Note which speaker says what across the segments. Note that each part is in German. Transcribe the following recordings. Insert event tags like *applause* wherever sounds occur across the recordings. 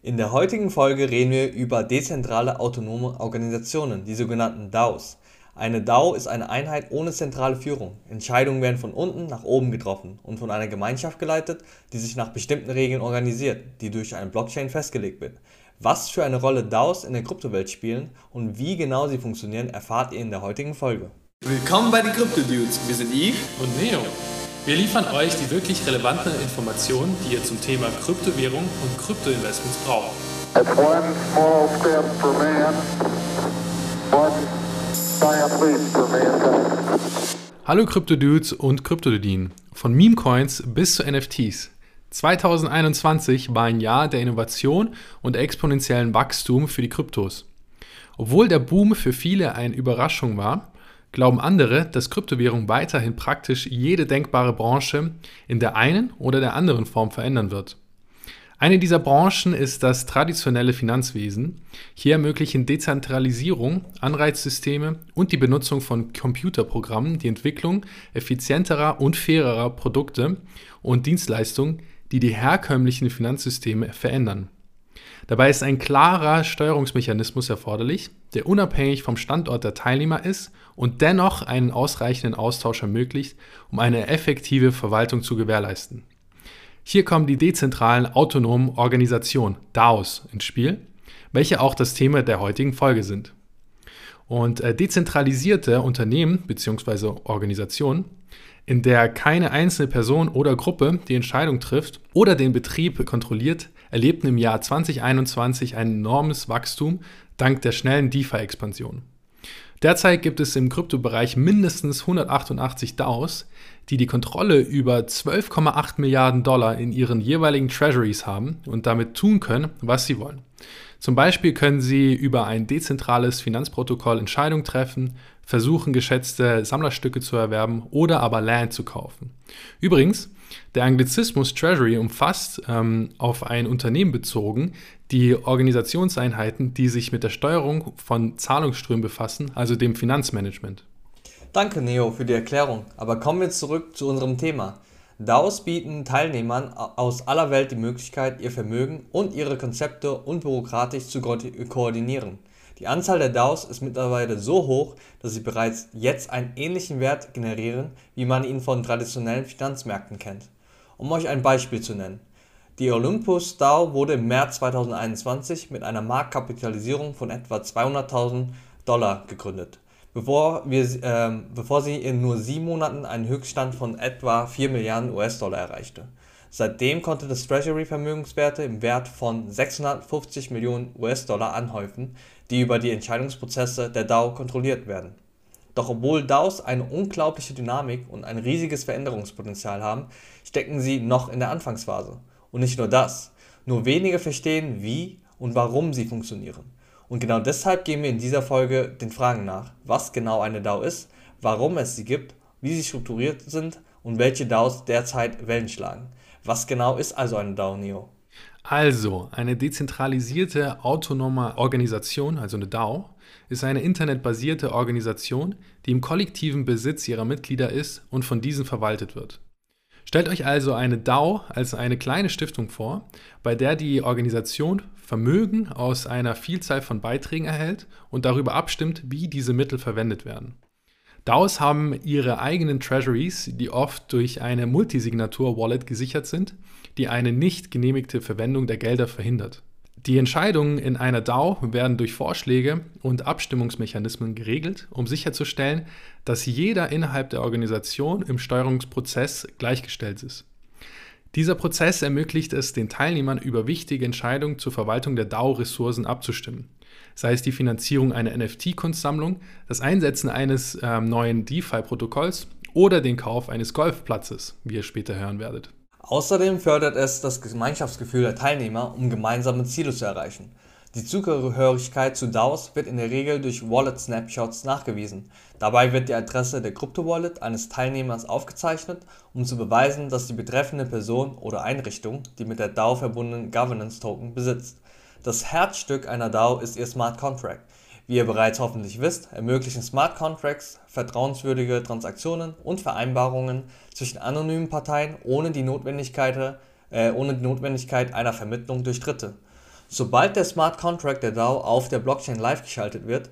Speaker 1: In der heutigen Folge reden wir über dezentrale autonome Organisationen, die sogenannten DAOs. Eine DAO ist eine Einheit ohne zentrale Führung. Entscheidungen werden von unten nach oben getroffen und von einer Gemeinschaft geleitet, die sich nach bestimmten Regeln organisiert, die durch eine Blockchain festgelegt wird. Was für eine Rolle DAOs in der Kryptowelt spielen und wie genau sie funktionieren, erfahrt ihr in der heutigen Folge.
Speaker 2: Willkommen bei den Crypto Dudes. Wir sind Yves
Speaker 3: und Neo. Wir liefern euch die wirklich relevanten Informationen, die ihr zum Thema Kryptowährung und Kryptoinvestments braucht. Hallo Krypto-Dudes und Kryptodudinen. Von Meme-Coins bis zu NFTs. 2021 war ein Jahr der Innovation und exponentiellen Wachstum für die Kryptos. Obwohl der Boom für viele eine Überraschung war, glauben andere, dass Kryptowährung weiterhin praktisch jede denkbare Branche in der einen oder der anderen Form verändern wird. Eine dieser Branchen ist das traditionelle Finanzwesen. Hier ermöglichen Dezentralisierung, Anreizsysteme und die Benutzung von Computerprogrammen die Entwicklung effizienterer und fairerer Produkte und Dienstleistungen, die die herkömmlichen Finanzsysteme verändern. Dabei ist ein klarer Steuerungsmechanismus erforderlich, der unabhängig vom Standort der Teilnehmer ist und dennoch einen ausreichenden Austausch ermöglicht, um eine effektive Verwaltung zu gewährleisten. Hier kommen die dezentralen autonomen Organisationen, DAOs, ins Spiel, welche auch das Thema der heutigen Folge sind. Und äh, dezentralisierte Unternehmen bzw. Organisationen in der keine einzelne Person oder Gruppe die Entscheidung trifft oder den Betrieb kontrolliert, erlebten im Jahr 2021 ein enormes Wachstum dank der schnellen DeFi-Expansion. Derzeit gibt es im Kryptobereich mindestens 188 DAOs, die die Kontrolle über 12,8 Milliarden Dollar in ihren jeweiligen Treasuries haben und damit tun können, was sie wollen. Zum Beispiel können Sie über ein dezentrales Finanzprotokoll Entscheidungen treffen, versuchen, geschätzte Sammlerstücke zu erwerben oder aber Land zu kaufen. Übrigens, der Anglizismus Treasury umfasst ähm, auf ein Unternehmen bezogen die Organisationseinheiten, die sich mit der Steuerung von Zahlungsströmen befassen, also dem Finanzmanagement.
Speaker 1: Danke, Neo, für die Erklärung. Aber kommen wir zurück zu unserem Thema. DAOs bieten Teilnehmern aus aller Welt die Möglichkeit, ihr Vermögen und ihre Konzepte unbürokratisch zu koordinieren. Die Anzahl der DAOs ist mittlerweile so hoch, dass sie bereits jetzt einen ähnlichen Wert generieren, wie man ihn von traditionellen Finanzmärkten kennt. Um euch ein Beispiel zu nennen. Die Olympus DAO wurde im März 2021 mit einer Marktkapitalisierung von etwa 200.000 Dollar gegründet bevor, wir, äh, bevor sie in nur sieben Monaten einen Höchststand von etwa 4 Milliarden US-Dollar erreichte. Seitdem konnte das Treasury-Vermögenswerte im Wert von 650 Millionen US-Dollar anhäufen, die über die Entscheidungsprozesse der DAO kontrolliert werden. Doch obwohl DAOs eine unglaubliche Dynamik und ein riesiges Veränderungspotenzial haben, stecken sie noch in der Anfangsphase. Und nicht nur das, nur wenige verstehen, wie und warum sie funktionieren. Und genau deshalb gehen wir in dieser Folge den Fragen nach, was genau eine DAO ist, warum es sie gibt, wie sie strukturiert sind und welche DAOs derzeit Wellen schlagen. Was genau ist also eine DAO, Neo?
Speaker 3: Also, eine dezentralisierte autonome Organisation, also eine DAO, ist eine internetbasierte Organisation, die im kollektiven Besitz ihrer Mitglieder ist und von diesen verwaltet wird. Stellt euch also eine DAO als eine kleine Stiftung vor, bei der die Organisation Vermögen aus einer Vielzahl von Beiträgen erhält und darüber abstimmt, wie diese Mittel verwendet werden. DAOs haben ihre eigenen Treasuries, die oft durch eine Multisignatur-Wallet gesichert sind, die eine nicht genehmigte Verwendung der Gelder verhindert. Die Entscheidungen in einer DAO werden durch Vorschläge und Abstimmungsmechanismen geregelt, um sicherzustellen, dass jeder innerhalb der Organisation im Steuerungsprozess gleichgestellt ist. Dieser Prozess ermöglicht es den Teilnehmern, über wichtige Entscheidungen zur Verwaltung der DAO-Ressourcen abzustimmen. Sei es die Finanzierung einer NFT-Kunstsammlung, das Einsetzen eines äh, neuen DeFi-Protokolls oder den Kauf eines Golfplatzes, wie ihr später hören werdet.
Speaker 1: Außerdem fördert es das Gemeinschaftsgefühl der Teilnehmer, um gemeinsame Ziele zu erreichen. Die Zugehörigkeit zu DAOs wird in der Regel durch Wallet-Snapshots nachgewiesen. Dabei wird die Adresse der Krypto-Wallet eines Teilnehmers aufgezeichnet, um zu beweisen, dass die betreffende Person oder Einrichtung die mit der DAO verbundenen Governance-Token besitzt. Das Herzstück einer DAO ist ihr Smart Contract wie ihr bereits hoffentlich wisst, ermöglichen Smart Contracts vertrauenswürdige Transaktionen und Vereinbarungen zwischen anonymen Parteien ohne die Notwendigkeit, äh, ohne die Notwendigkeit einer Vermittlung durch Dritte. Sobald der Smart Contract der DAO auf der Blockchain live geschaltet wird,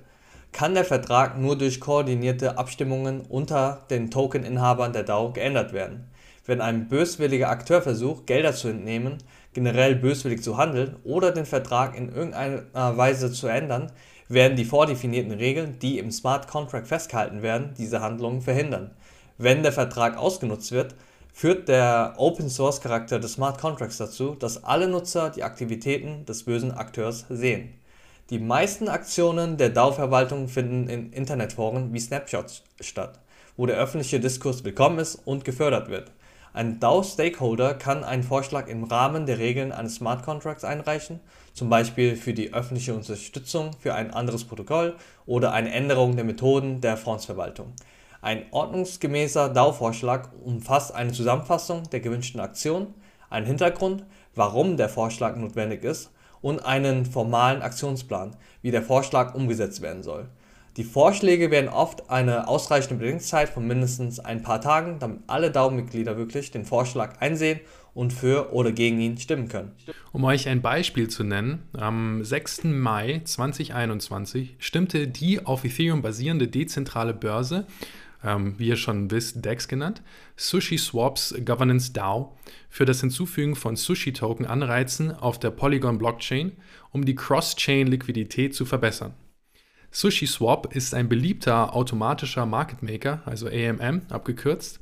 Speaker 1: kann der Vertrag nur durch koordinierte Abstimmungen unter den Token-Inhabern der DAO geändert werden. Wenn ein böswilliger Akteur versucht, Gelder zu entnehmen, generell böswillig zu handeln oder den Vertrag in irgendeiner Weise zu ändern, werden die vordefinierten Regeln, die im Smart Contract festgehalten werden, diese Handlungen verhindern. Wenn der Vertrag ausgenutzt wird, führt der Open-Source-Charakter des Smart Contracts dazu, dass alle Nutzer die Aktivitäten des bösen Akteurs sehen. Die meisten Aktionen der DAO-Verwaltung finden in Internetforen wie Snapshots statt, wo der öffentliche Diskurs willkommen ist und gefördert wird. Ein DAO-Stakeholder kann einen Vorschlag im Rahmen der Regeln eines Smart Contracts einreichen, zum Beispiel für die öffentliche Unterstützung für ein anderes Protokoll oder eine Änderung der Methoden der Fondsverwaltung. Ein ordnungsgemäßer DAO-Vorschlag umfasst eine Zusammenfassung der gewünschten Aktion, einen Hintergrund, warum der Vorschlag notwendig ist, und einen formalen Aktionsplan, wie der Vorschlag umgesetzt werden soll die Vorschläge werden oft eine ausreichende Bedenkzeit von mindestens ein paar Tagen, damit alle DAO-Mitglieder wirklich den Vorschlag einsehen und für oder gegen ihn stimmen können.
Speaker 3: Um euch ein Beispiel zu nennen, am 6. Mai 2021 stimmte die auf Ethereum basierende dezentrale Börse, ähm, wie ihr schon wisst, DEX genannt, SushiSwaps Governance DAO für das Hinzufügen von Sushi-Token Anreizen auf der Polygon Blockchain, um die Cross-Chain-Liquidität zu verbessern. SushiSwap ist ein beliebter automatischer Market Maker, also AMM abgekürzt,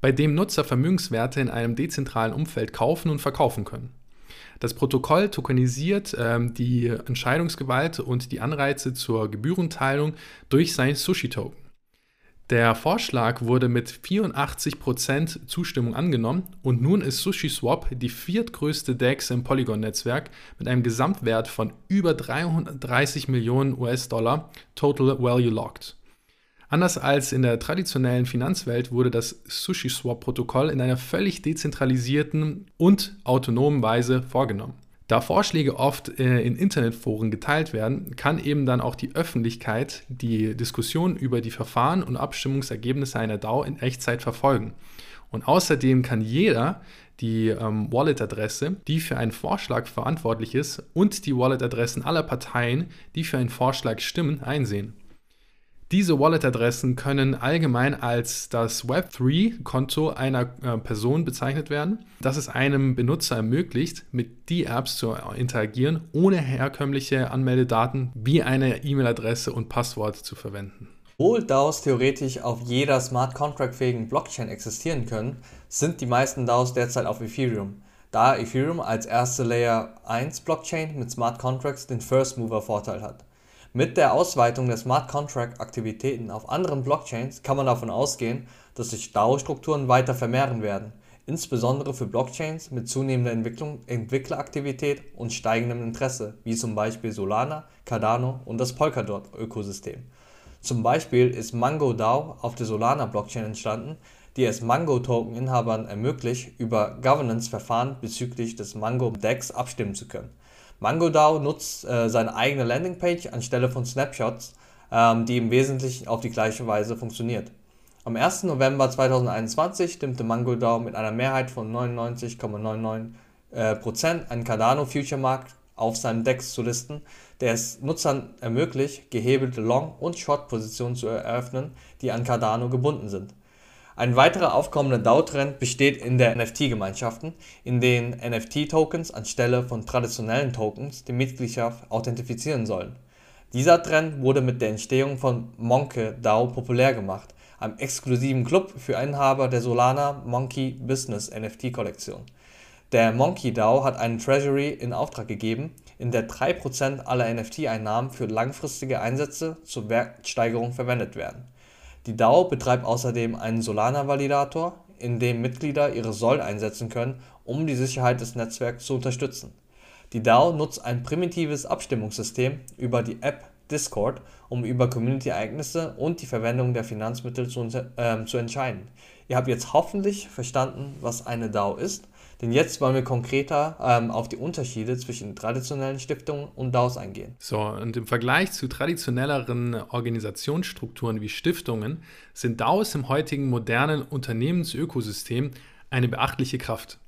Speaker 3: bei dem Nutzer Vermögenswerte in einem dezentralen Umfeld kaufen und verkaufen können. Das Protokoll tokenisiert ähm, die Entscheidungsgewalt und die Anreize zur Gebührenteilung durch sein Sushi-Token. Der Vorschlag wurde mit 84% Zustimmung angenommen und nun ist SushiSwap die viertgrößte DEX im Polygon-Netzwerk mit einem Gesamtwert von über 330 Millionen US-Dollar Total Value Locked. Anders als in der traditionellen Finanzwelt wurde das SushiSwap-Protokoll in einer völlig dezentralisierten und autonomen Weise vorgenommen. Da Vorschläge oft äh, in Internetforen geteilt werden, kann eben dann auch die Öffentlichkeit die Diskussion über die Verfahren und Abstimmungsergebnisse einer DAO in Echtzeit verfolgen. Und außerdem kann jeder die ähm, Wallet-Adresse, die für einen Vorschlag verantwortlich ist, und die Wallet-Adressen aller Parteien, die für einen Vorschlag stimmen, einsehen. Diese Wallet-Adressen können allgemein als das Web3-Konto einer äh, Person bezeichnet werden, das es einem Benutzer ermöglicht, mit D-Apps zu interagieren, ohne herkömmliche Anmeldedaten wie eine E-Mail-Adresse und Passwort zu verwenden.
Speaker 1: Obwohl DAOs theoretisch auf jeder Smart Contract-fähigen Blockchain existieren können, sind die meisten DAOs derzeit auf Ethereum, da Ethereum als erste Layer 1 Blockchain mit Smart Contracts den First Mover Vorteil hat. Mit der Ausweitung der Smart Contract Aktivitäten auf anderen Blockchains kann man davon ausgehen, dass sich DAO-Strukturen weiter vermehren werden, insbesondere für Blockchains mit zunehmender Entwickleraktivität und steigendem Interesse, wie zum Beispiel Solana, Cardano und das Polkadot-Ökosystem. Zum Beispiel ist Mango DAO auf der Solana-Blockchain entstanden, die es Mango-Token-Inhabern ermöglicht, über Governance-Verfahren bezüglich des Mango-Decks abstimmen zu können MangoDAO nutzt äh, seine eigene Landingpage anstelle von Snapshots, ähm, die im Wesentlichen auf die gleiche Weise funktioniert. Am 1. November 2021 stimmte MangoDAO mit einer Mehrheit von 99,99% äh, einen Cardano Future Markt auf seinem DEX zu listen, der es Nutzern ermöglicht, gehebelte Long- und Short-Positionen zu eröffnen, die an Cardano gebunden sind. Ein weiterer aufkommender DAO-Trend besteht in der NFT-Gemeinschaften, in denen NFT-Tokens anstelle von traditionellen Tokens die Mitgliedschaft authentifizieren sollen. Dieser Trend wurde mit der Entstehung von Monke DAO populär gemacht, einem exklusiven Club für Inhaber der Solana Monkey Business NFT-Kollektion. Der Monkey DAO hat einen Treasury in Auftrag gegeben, in der 3% aller NFT-Einnahmen für langfristige Einsätze zur Wertsteigerung verwendet werden die DAO betreibt außerdem einen Solana-Validator, in dem Mitglieder ihre Sol einsetzen können, um die Sicherheit des Netzwerks zu unterstützen. Die DAO nutzt ein primitives Abstimmungssystem über die App Discord, um über Community-Ereignisse und die Verwendung der Finanzmittel zu, äh, zu entscheiden. Ihr habt jetzt hoffentlich verstanden, was eine DAO ist denn jetzt wollen wir konkreter ähm, auf die Unterschiede zwischen traditionellen Stiftungen und DAOs eingehen.
Speaker 3: So, und im Vergleich zu traditionelleren Organisationsstrukturen wie Stiftungen sind DAOs im heutigen modernen Unternehmensökosystem eine beachtliche Kraft.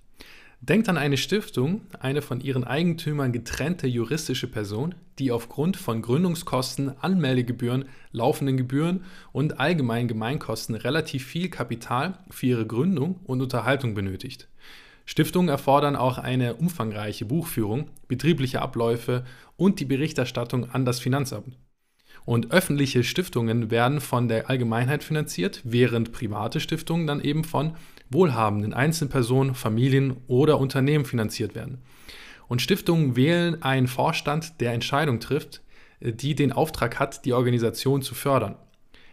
Speaker 3: Denkt an eine Stiftung, eine von ihren Eigentümern getrennte juristische Person, die aufgrund von Gründungskosten, Anmeldegebühren, laufenden Gebühren und allgemeinen Gemeinkosten relativ viel Kapital für ihre Gründung und Unterhaltung benötigt. Stiftungen erfordern auch eine umfangreiche Buchführung, betriebliche Abläufe und die Berichterstattung an das Finanzamt. Und öffentliche Stiftungen werden von der Allgemeinheit finanziert, während private Stiftungen dann eben von wohlhabenden Einzelpersonen, Familien oder Unternehmen finanziert werden. Und Stiftungen wählen einen Vorstand, der Entscheidungen trifft, die den Auftrag hat, die Organisation zu fördern.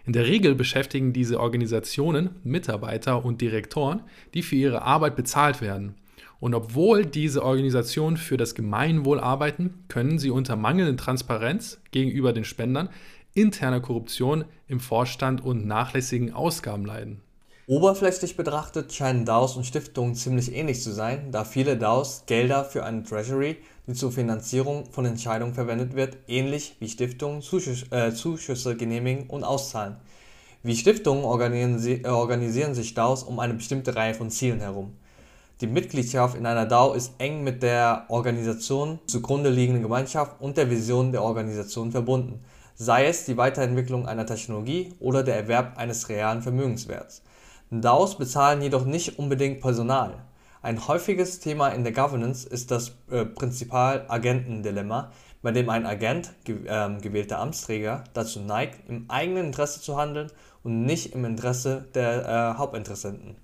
Speaker 3: In der Regel beschäftigen diese Organisationen Mitarbeiter und Direktoren, die für ihre Arbeit bezahlt werden. Und obwohl diese Organisationen für das Gemeinwohl arbeiten, können sie unter mangelnder Transparenz gegenüber den Spendern, interner Korruption im Vorstand und nachlässigen Ausgaben leiden.
Speaker 1: Oberflächlich betrachtet scheinen DAOs und Stiftungen ziemlich ähnlich zu sein, da viele DAOs Gelder für eine Treasury, die zur Finanzierung von Entscheidungen verwendet wird, ähnlich wie Stiftungen Zuschüsse, äh, Zuschüsse genehmigen und auszahlen. Wie Stiftungen organisi organisieren sich DAOs um eine bestimmte Reihe von Zielen herum. Die Mitgliedschaft in einer DAO ist eng mit der Organisation zugrunde liegenden Gemeinschaft und der Vision der Organisation verbunden, sei es die Weiterentwicklung einer Technologie oder der Erwerb eines realen Vermögenswerts. DAOs bezahlen jedoch nicht unbedingt Personal. Ein häufiges Thema in der Governance ist das äh, Prinzipal-Agenten-Dilemma, bei dem ein Agent, ge äh, gewählter Amtsträger, dazu neigt, im eigenen Interesse zu handeln und nicht im Interesse der äh, Hauptinteressenten.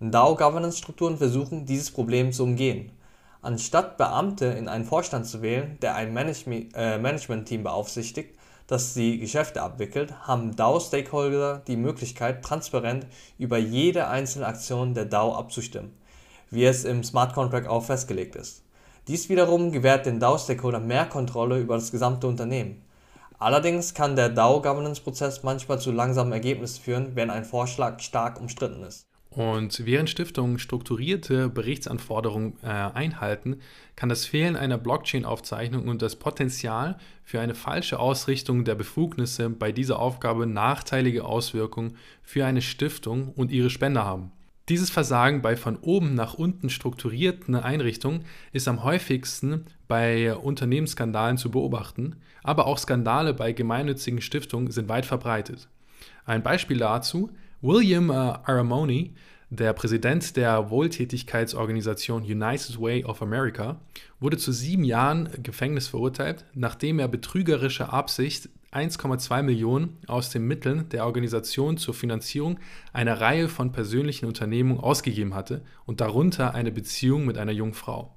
Speaker 1: DAO-Governance-Strukturen versuchen, dieses Problem zu umgehen. Anstatt Beamte in einen Vorstand zu wählen, der ein Management, äh, Management-Team beaufsichtigt, das die Geschäfte abwickelt, haben DAO-Stakeholder die Möglichkeit, transparent über jede einzelne Aktion der DAO abzustimmen, wie es im Smart Contract auch festgelegt ist. Dies wiederum gewährt den DAO-Stakeholder mehr Kontrolle über das gesamte Unternehmen. Allerdings kann der DAO-Governance-Prozess manchmal zu langsamen Ergebnissen führen, wenn ein Vorschlag stark umstritten ist.
Speaker 3: Und während Stiftungen strukturierte Berichtsanforderungen äh, einhalten, kann das Fehlen einer Blockchain-Aufzeichnung und das Potenzial für eine falsche Ausrichtung der Befugnisse bei dieser Aufgabe nachteilige Auswirkungen für eine Stiftung und ihre Spender haben. Dieses Versagen bei von oben nach unten strukturierten Einrichtungen ist am häufigsten bei Unternehmensskandalen zu beobachten, aber auch Skandale bei gemeinnützigen Stiftungen sind weit verbreitet. Ein Beispiel dazu William äh, Aramoni, der Präsident der Wohltätigkeitsorganisation United Way of America, wurde zu sieben Jahren Gefängnis verurteilt, nachdem er betrügerische Absicht 1,2 Millionen aus den Mitteln der Organisation zur Finanzierung einer Reihe von persönlichen Unternehmungen ausgegeben hatte und darunter eine Beziehung mit einer jungen Frau.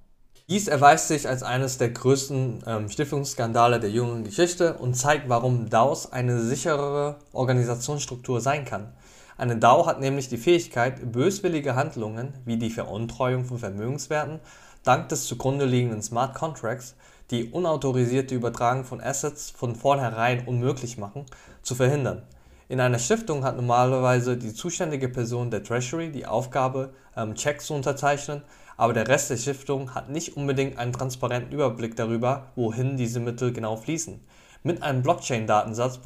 Speaker 1: Dies erweist sich als eines der größten ähm, Stiftungsskandale der jüngeren Geschichte und zeigt, warum DAOs eine sicherere Organisationsstruktur sein kann. Eine DAO hat nämlich die Fähigkeit, böswillige Handlungen wie die Veruntreuung von Vermögenswerten dank des zugrunde liegenden Smart Contracts, die unautorisierte Übertragung von Assets von vornherein unmöglich machen, zu verhindern. In einer Stiftung hat normalerweise die zuständige Person der Treasury die Aufgabe, ähm, Checks zu unterzeichnen, aber der Rest der Stiftung hat nicht unbedingt einen transparenten Überblick darüber, wohin diese Mittel genau fließen. Mit einem Blockchain-Datensatz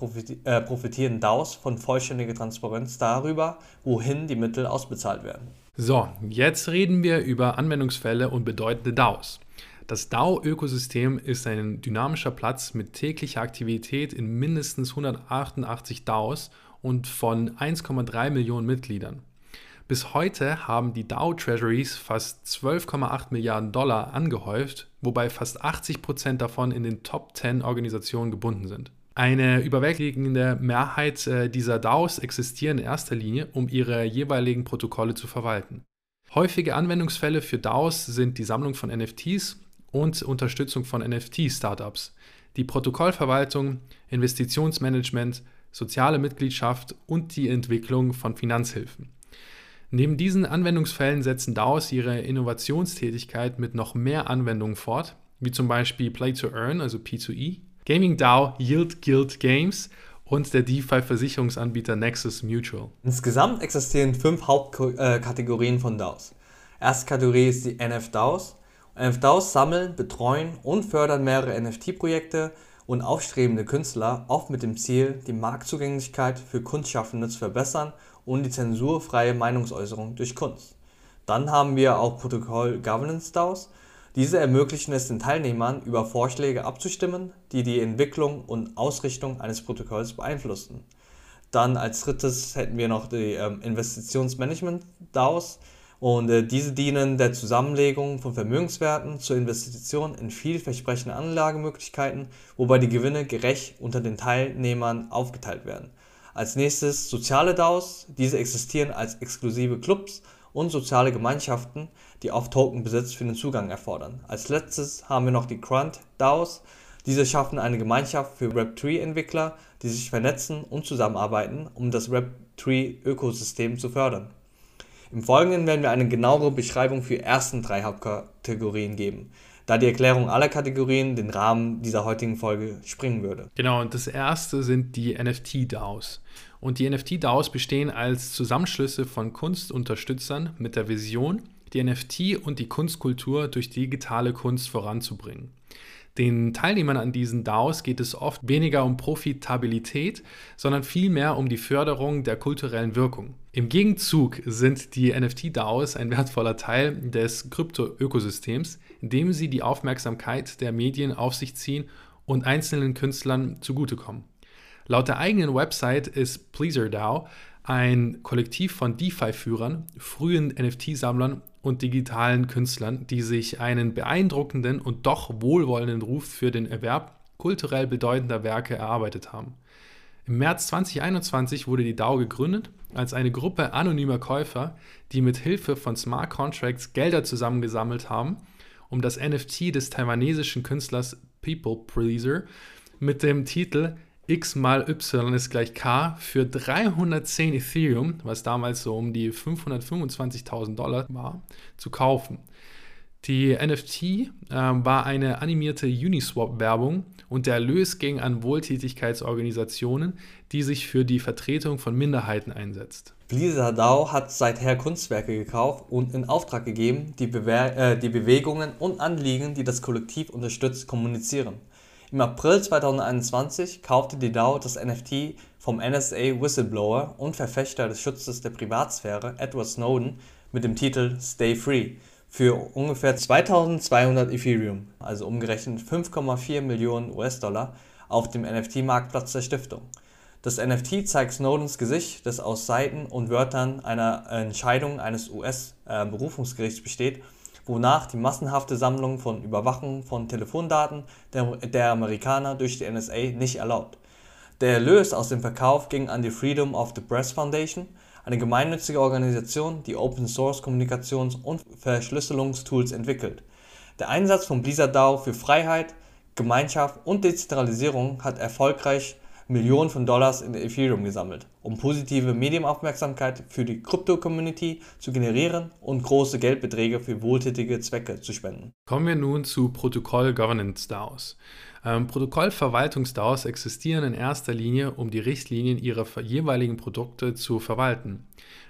Speaker 1: äh, profitieren DAOs von vollständiger Transparenz darüber, wohin die Mittel ausbezahlt werden.
Speaker 3: So, jetzt reden wir über Anwendungsfälle und bedeutende DAOs. Das DAO-Ökosystem ist ein dynamischer Platz mit täglicher Aktivität in mindestens 188 DAOs und von 1,3 Millionen Mitgliedern. Bis heute haben die DAO Treasuries fast 12,8 Milliarden Dollar angehäuft, wobei fast 80 Prozent davon in den Top 10 Organisationen gebunden sind. Eine überwältigende Mehrheit äh, dieser DAOs existieren in erster Linie, um ihre jeweiligen Protokolle zu verwalten. Häufige Anwendungsfälle für DAOs sind die Sammlung von NFTs und Unterstützung von NFT-Startups, die Protokollverwaltung, Investitionsmanagement, soziale Mitgliedschaft und die Entwicklung von Finanzhilfen. Neben diesen Anwendungsfällen setzen DAOs ihre Innovationstätigkeit mit noch mehr Anwendungen fort, wie zum Beispiel Play to Earn, also P2E, Gaming DAO Yield Guild Games und der DeFi-Versicherungsanbieter Nexus Mutual.
Speaker 1: Insgesamt existieren fünf Hauptkategorien von DAOs. Erste Kategorie ist die NFDAOs. NFDAOs sammeln, betreuen und fördern mehrere NFT-Projekte und aufstrebende Künstler, oft mit dem Ziel, die Marktzugänglichkeit für Kunstschaffende zu verbessern und die zensurfreie Meinungsäußerung durch Kunst. Dann haben wir auch Protokoll Governance DAOs. Diese ermöglichen es den Teilnehmern, über Vorschläge abzustimmen, die die Entwicklung und Ausrichtung eines Protokolls beeinflussen. Dann als drittes hätten wir noch die ähm, Investitionsmanagement DAOs. Und äh, diese dienen der Zusammenlegung von Vermögenswerten zur Investition in vielversprechende Anlagemöglichkeiten, wobei die Gewinne gerecht unter den Teilnehmern aufgeteilt werden. Als nächstes soziale DAOs. Diese existieren als exklusive Clubs und soziale Gemeinschaften, die auf Tokenbesitz für den Zugang erfordern. Als letztes haben wir noch die Grunt DAOs. Diese schaffen eine Gemeinschaft für Web3-Entwickler, die sich vernetzen und zusammenarbeiten, um das Web3-Ökosystem zu fördern. Im Folgenden werden wir eine genauere Beschreibung für die ersten drei Hauptkategorien geben, da die Erklärung aller Kategorien den Rahmen dieser heutigen Folge springen würde.
Speaker 3: Genau, und das erste sind die NFT-DAOs. Und die NFT-DAOs bestehen als Zusammenschlüsse von Kunstunterstützern mit der Vision, die NFT und die Kunstkultur durch digitale Kunst voranzubringen. Den Teilnehmern an diesen DAOs geht es oft weniger um Profitabilität, sondern vielmehr um die Förderung der kulturellen Wirkung. Im Gegenzug sind die NFT-DAOs ein wertvoller Teil des Krypto-Ökosystems, indem sie die Aufmerksamkeit der Medien auf sich ziehen und einzelnen Künstlern zugutekommen. Laut der eigenen Website ist PleaserDAO ein Kollektiv von DeFi-Führern, frühen NFT-Sammlern und digitalen Künstlern, die sich einen beeindruckenden und doch wohlwollenden Ruf für den Erwerb kulturell bedeutender Werke erarbeitet haben. Im März 2021 wurde die DAO gegründet als eine Gruppe anonymer Käufer, die mit Hilfe von Smart Contracts Gelder zusammengesammelt haben, um das NFT des taiwanesischen Künstlers People Pleaser mit dem Titel x mal y ist gleich k für 310 Ethereum, was damals so um die 525.000 Dollar war, zu kaufen. Die NFT äh, war eine animierte Uniswap-Werbung und der Erlös ging an Wohltätigkeitsorganisationen, die sich für die Vertretung von Minderheiten einsetzt.
Speaker 1: Blizzard DAO hat seither Kunstwerke gekauft und in Auftrag gegeben, die, Bewe äh, die Bewegungen und Anliegen, die das Kollektiv unterstützt, kommunizieren. Im April 2021 kaufte die DAO das NFT vom NSA-Whistleblower und Verfechter des Schutzes der Privatsphäre Edward Snowden mit dem Titel Stay Free für ungefähr 2200 Ethereum, also umgerechnet 5,4 Millionen US-Dollar, auf dem NFT-Marktplatz der Stiftung. Das NFT zeigt Snowdens Gesicht, das aus Seiten und Wörtern einer Entscheidung eines US-Berufungsgerichts besteht wonach die massenhafte Sammlung von Überwachung von Telefondaten der, der Amerikaner durch die NSA nicht erlaubt. Der Erlös aus dem Verkauf ging an die Freedom of the Press Foundation, eine gemeinnützige Organisation, die Open-Source-Kommunikations- und Verschlüsselungstools entwickelt. Der Einsatz von Blizzard DAO für Freiheit, Gemeinschaft und Dezentralisierung hat erfolgreich Millionen von Dollars in Ethereum gesammelt, um positive Medienaufmerksamkeit für die Krypto-Community zu generieren und große Geldbeträge für wohltätige Zwecke zu spenden.
Speaker 3: Kommen wir nun zu Protokoll-Governance-DAOs. Ähm, Protokollverwaltungs-DAOs existieren in erster Linie, um die Richtlinien ihrer jeweiligen Produkte zu verwalten.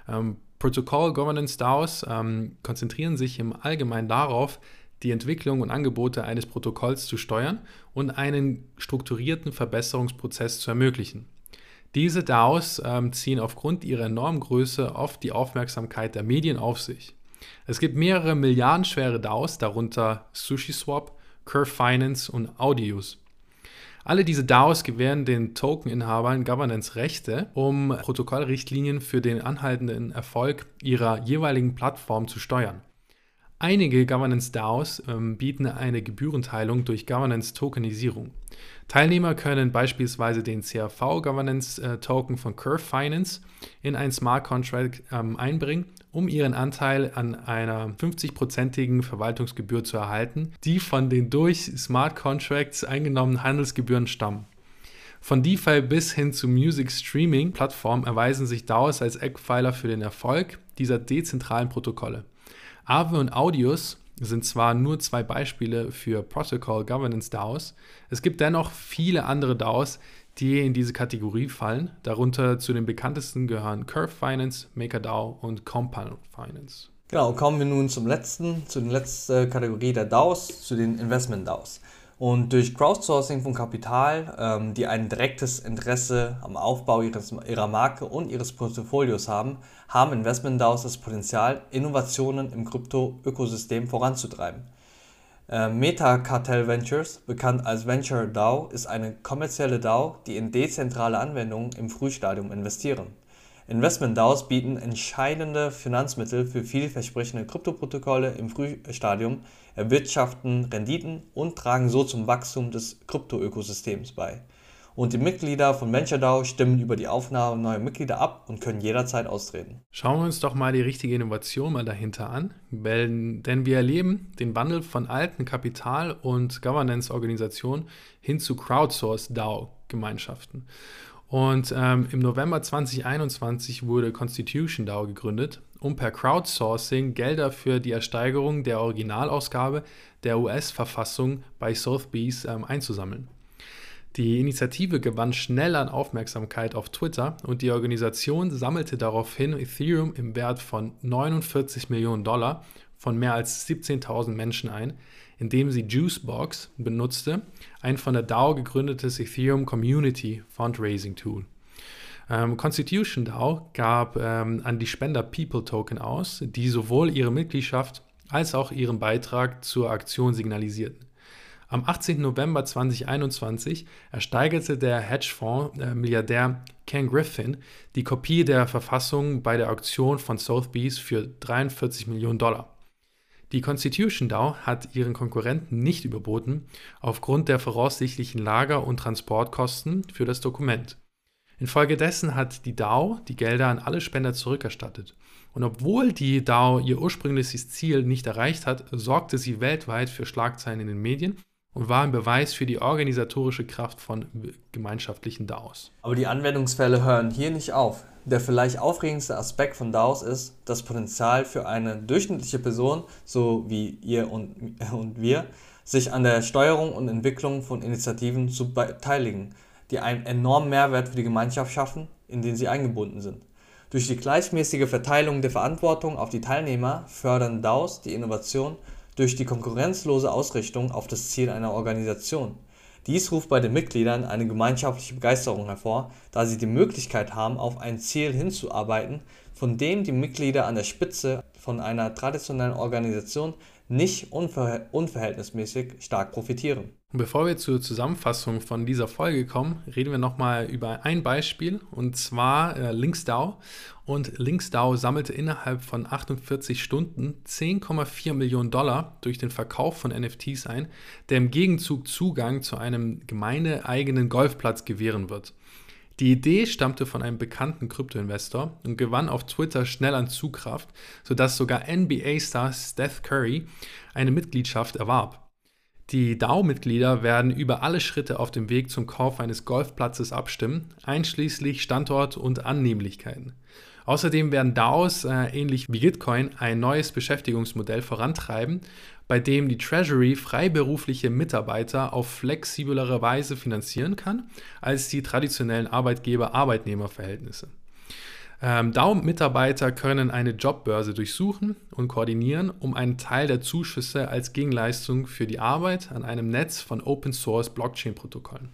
Speaker 3: Ähm, Protocol Governance DAOs ähm, konzentrieren sich im Allgemeinen darauf, die Entwicklung und Angebote eines Protokolls zu steuern und einen strukturierten Verbesserungsprozess zu ermöglichen. Diese DAOs ähm, ziehen aufgrund ihrer enormen Größe oft die Aufmerksamkeit der Medien auf sich. Es gibt mehrere milliardenschwere DAOs, darunter SushiSwap, Curve Finance und Audius. Alle diese DAOs gewähren den Tokeninhabern Governance-Rechte, um Protokollrichtlinien für den anhaltenden Erfolg ihrer jeweiligen Plattform zu steuern. Einige Governance DAOs ähm, bieten eine Gebührenteilung durch Governance-Tokenisierung. Teilnehmer können beispielsweise den CRV-Governance-Token von Curve Finance in ein Smart Contract ähm, einbringen, um ihren Anteil an einer 50-prozentigen Verwaltungsgebühr zu erhalten, die von den durch Smart Contracts eingenommenen Handelsgebühren stammen. Von DeFi bis hin zu Music Streaming Plattformen erweisen sich DAOs als Eckpfeiler für den Erfolg dieser dezentralen Protokolle. Aave und Audius sind zwar nur zwei Beispiele für Protocol Governance DAOs, es gibt dennoch viele andere DAOs, die in diese Kategorie fallen. Darunter zu den bekanntesten gehören Curve Finance, MakerDAO und Compound Finance.
Speaker 1: Genau, kommen wir nun zum letzten, zu der letzten Kategorie der DAOs, zu den Investment DAOs. Und durch Crowdsourcing von Kapital, ähm, die ein direktes Interesse am Aufbau ihres, ihrer Marke und ihres Portfolios haben, haben Investment-DAOs das Potenzial, Innovationen im Krypto-Ökosystem voranzutreiben. Äh, Meta-Cartel Ventures, bekannt als Venture DAO, ist eine kommerzielle DAO, die in dezentrale Anwendungen im Frühstadium investieren. Investment-DAOs bieten entscheidende Finanzmittel für vielversprechende Kryptoprotokolle im Frühstadium, erwirtschaften Renditen und tragen so zum Wachstum des Kryptoökosystems bei. Und die Mitglieder von VentureDAO stimmen über die Aufnahme neuer Mitglieder ab und können jederzeit austreten.
Speaker 3: Schauen wir uns doch mal die richtige Innovation mal dahinter an, denn wir erleben den Wandel von alten Kapital- und Governance-Organisationen hin zu Crowdsource-DAO-Gemeinschaften. Und ähm, im November 2021 wurde Constitution DAO gegründet, um per Crowdsourcing Gelder für die Ersteigerung der Originalausgabe der US-Verfassung bei Sotheby's ähm, einzusammeln. Die Initiative gewann schnell an Aufmerksamkeit auf Twitter und die Organisation sammelte daraufhin Ethereum im Wert von 49 Millionen Dollar von mehr als 17.000 Menschen ein, indem sie Juicebox benutzte, ein von der DAO gegründetes Ethereum Community Fundraising Tool. Ähm, Constitution DAO gab ähm, an die Spender People Token aus, die sowohl ihre Mitgliedschaft als auch ihren Beitrag zur Aktion signalisierten. Am 18. November 2021 ersteigerte der Hedgefonds-Milliardär äh, Ken Griffin die Kopie der Verfassung bei der Auktion von Sotheby's für 43 Millionen Dollar. Die Constitution DAO hat ihren Konkurrenten nicht überboten, aufgrund der voraussichtlichen Lager- und Transportkosten für das Dokument. Infolgedessen hat die DAO die Gelder an alle Spender zurückerstattet. Und obwohl die DAO ihr ursprüngliches Ziel nicht erreicht hat, sorgte sie weltweit für Schlagzeilen in den Medien und war ein Beweis für die organisatorische Kraft von gemeinschaftlichen DAOs.
Speaker 1: Aber die Anwendungsfälle hören hier nicht auf. Der vielleicht aufregendste Aspekt von DAOs ist das Potenzial für eine durchschnittliche Person, so wie ihr und, *laughs* und wir, sich an der Steuerung und Entwicklung von Initiativen zu beteiligen, die einen enormen Mehrwert für die Gemeinschaft schaffen, in den sie eingebunden sind. Durch die gleichmäßige Verteilung der Verantwortung auf die Teilnehmer fördern DAOs die Innovation durch die konkurrenzlose Ausrichtung auf das Ziel einer Organisation. Dies ruft bei den Mitgliedern eine gemeinschaftliche Begeisterung hervor, da sie die Möglichkeit haben, auf ein Ziel hinzuarbeiten, von dem die Mitglieder an der Spitze von einer traditionellen Organisation nicht unver unverhältnismäßig stark profitieren.
Speaker 3: Bevor wir zur Zusammenfassung von dieser Folge kommen, reden wir nochmal über ein Beispiel und zwar äh, LinksDAO. Und LinksDAO sammelte innerhalb von 48 Stunden 10,4 Millionen Dollar durch den Verkauf von NFTs ein, der im Gegenzug Zugang zu einem gemeindeeigenen Golfplatz gewähren wird. Die Idee stammte von einem bekannten Kryptoinvestor und gewann auf Twitter schnell an Zugkraft, sodass sogar NBA-Star Steph Curry eine Mitgliedschaft erwarb. Die DAO-Mitglieder werden über alle Schritte auf dem Weg zum Kauf eines Golfplatzes abstimmen, einschließlich Standort und Annehmlichkeiten. Außerdem werden DAOs, äh, ähnlich wie Gitcoin, ein neues Beschäftigungsmodell vorantreiben, bei dem die Treasury freiberufliche Mitarbeiter auf flexiblere Weise finanzieren kann als die traditionellen Arbeitgeber-Arbeitnehmer-Verhältnisse. Ähm, DAO-Mitarbeiter können eine Jobbörse durchsuchen und koordinieren, um einen Teil der Zuschüsse als Gegenleistung für die Arbeit an einem Netz von Open-Source Blockchain-Protokollen.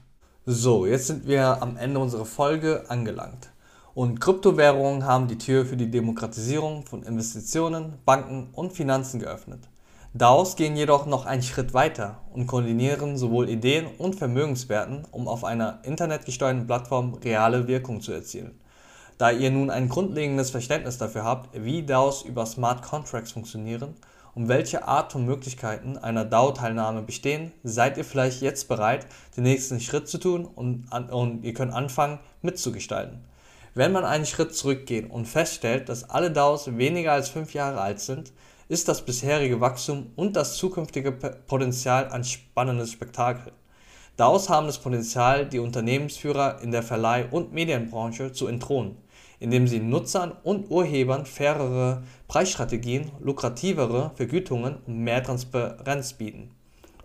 Speaker 1: So, jetzt sind wir am Ende unserer Folge angelangt. Und Kryptowährungen haben die Tür für die Demokratisierung von Investitionen, Banken und Finanzen geöffnet. DAOs gehen jedoch noch einen Schritt weiter und koordinieren sowohl Ideen und Vermögenswerten, um auf einer internetgesteuerten Plattform reale Wirkung zu erzielen. Da ihr nun ein grundlegendes Verständnis dafür habt, wie DAOs über Smart Contracts funktionieren und welche Art von Möglichkeiten einer DAO-Teilnahme bestehen, seid ihr vielleicht jetzt bereit, den nächsten Schritt zu tun und, und ihr könnt anfangen mitzugestalten. Wenn man einen Schritt zurückgeht und feststellt, dass alle DAOs weniger als fünf Jahre alt sind, ist das bisherige Wachstum und das zukünftige Potenzial ein spannendes Spektakel. DAOs haben das Potenzial, die Unternehmensführer in der Verleih- und Medienbranche zu entthronen, indem sie Nutzern und Urhebern fairere Preisstrategien, lukrativere Vergütungen und mehr Transparenz bieten.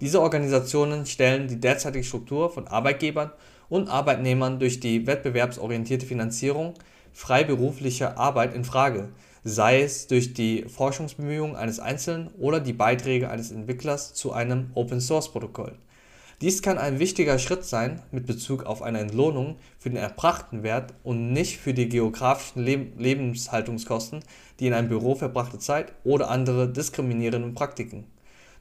Speaker 1: Diese Organisationen stellen die derzeitige Struktur von Arbeitgebern und Arbeitnehmern durch die wettbewerbsorientierte Finanzierung freiberuflicher Arbeit in Frage, sei es durch die Forschungsbemühungen eines Einzelnen oder die Beiträge eines Entwicklers zu einem Open-Source-Protokoll. Dies kann ein wichtiger Schritt sein mit Bezug auf eine Entlohnung für den erbrachten Wert und nicht für die geografischen Lebenshaltungskosten, die in einem Büro verbrachte Zeit oder andere diskriminierende Praktiken.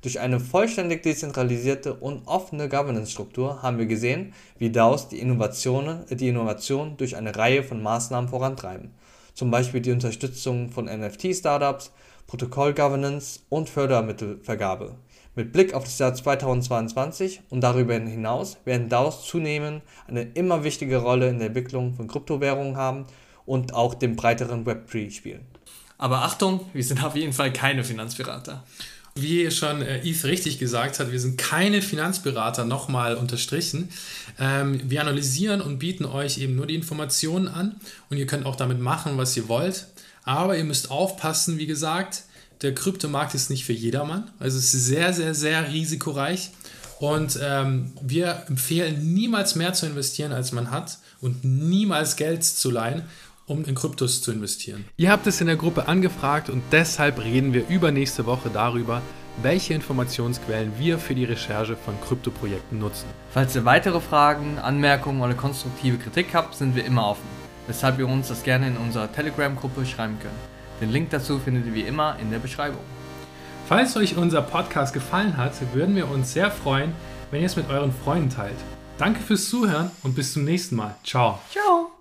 Speaker 1: Durch eine vollständig dezentralisierte und offene Governance-Struktur haben wir gesehen, wie DAOs die Innovation durch eine Reihe von Maßnahmen vorantreiben, zum Beispiel die Unterstützung von NFT-Startups, Protokoll-Governance und Fördermittelvergabe mit Blick auf das Jahr 2022 und darüber hinaus werden DAOs zunehmend eine immer wichtigere Rolle in der Entwicklung von Kryptowährungen haben und auch dem breiteren Web3 spielen.
Speaker 2: Aber Achtung, wir sind auf jeden Fall keine Finanzberater.
Speaker 3: Wie schon äh, Yves richtig gesagt hat, wir sind keine Finanzberater, nochmal unterstrichen. Ähm, wir analysieren und bieten euch eben nur die Informationen an und ihr könnt auch damit machen, was ihr wollt. Aber ihr müsst aufpassen, wie gesagt, der Kryptomarkt ist nicht für jedermann. Also es ist sehr, sehr, sehr risikoreich. Und ähm, wir empfehlen niemals mehr zu investieren, als man hat und niemals Geld zu leihen, um in Kryptos zu investieren. Ihr habt es in der Gruppe angefragt und deshalb reden wir übernächste Woche darüber, welche Informationsquellen wir für die Recherche von Kryptoprojekten nutzen.
Speaker 1: Falls ihr weitere Fragen, Anmerkungen oder konstruktive Kritik habt, sind wir immer offen, weshalb ihr uns das gerne in unserer Telegram-Gruppe schreiben könnt. Den Link dazu findet ihr wie immer in der Beschreibung.
Speaker 3: Falls euch unser Podcast gefallen hat, würden wir uns sehr freuen, wenn ihr es mit euren Freunden teilt. Danke fürs Zuhören und bis zum nächsten Mal. Ciao.
Speaker 1: Ciao.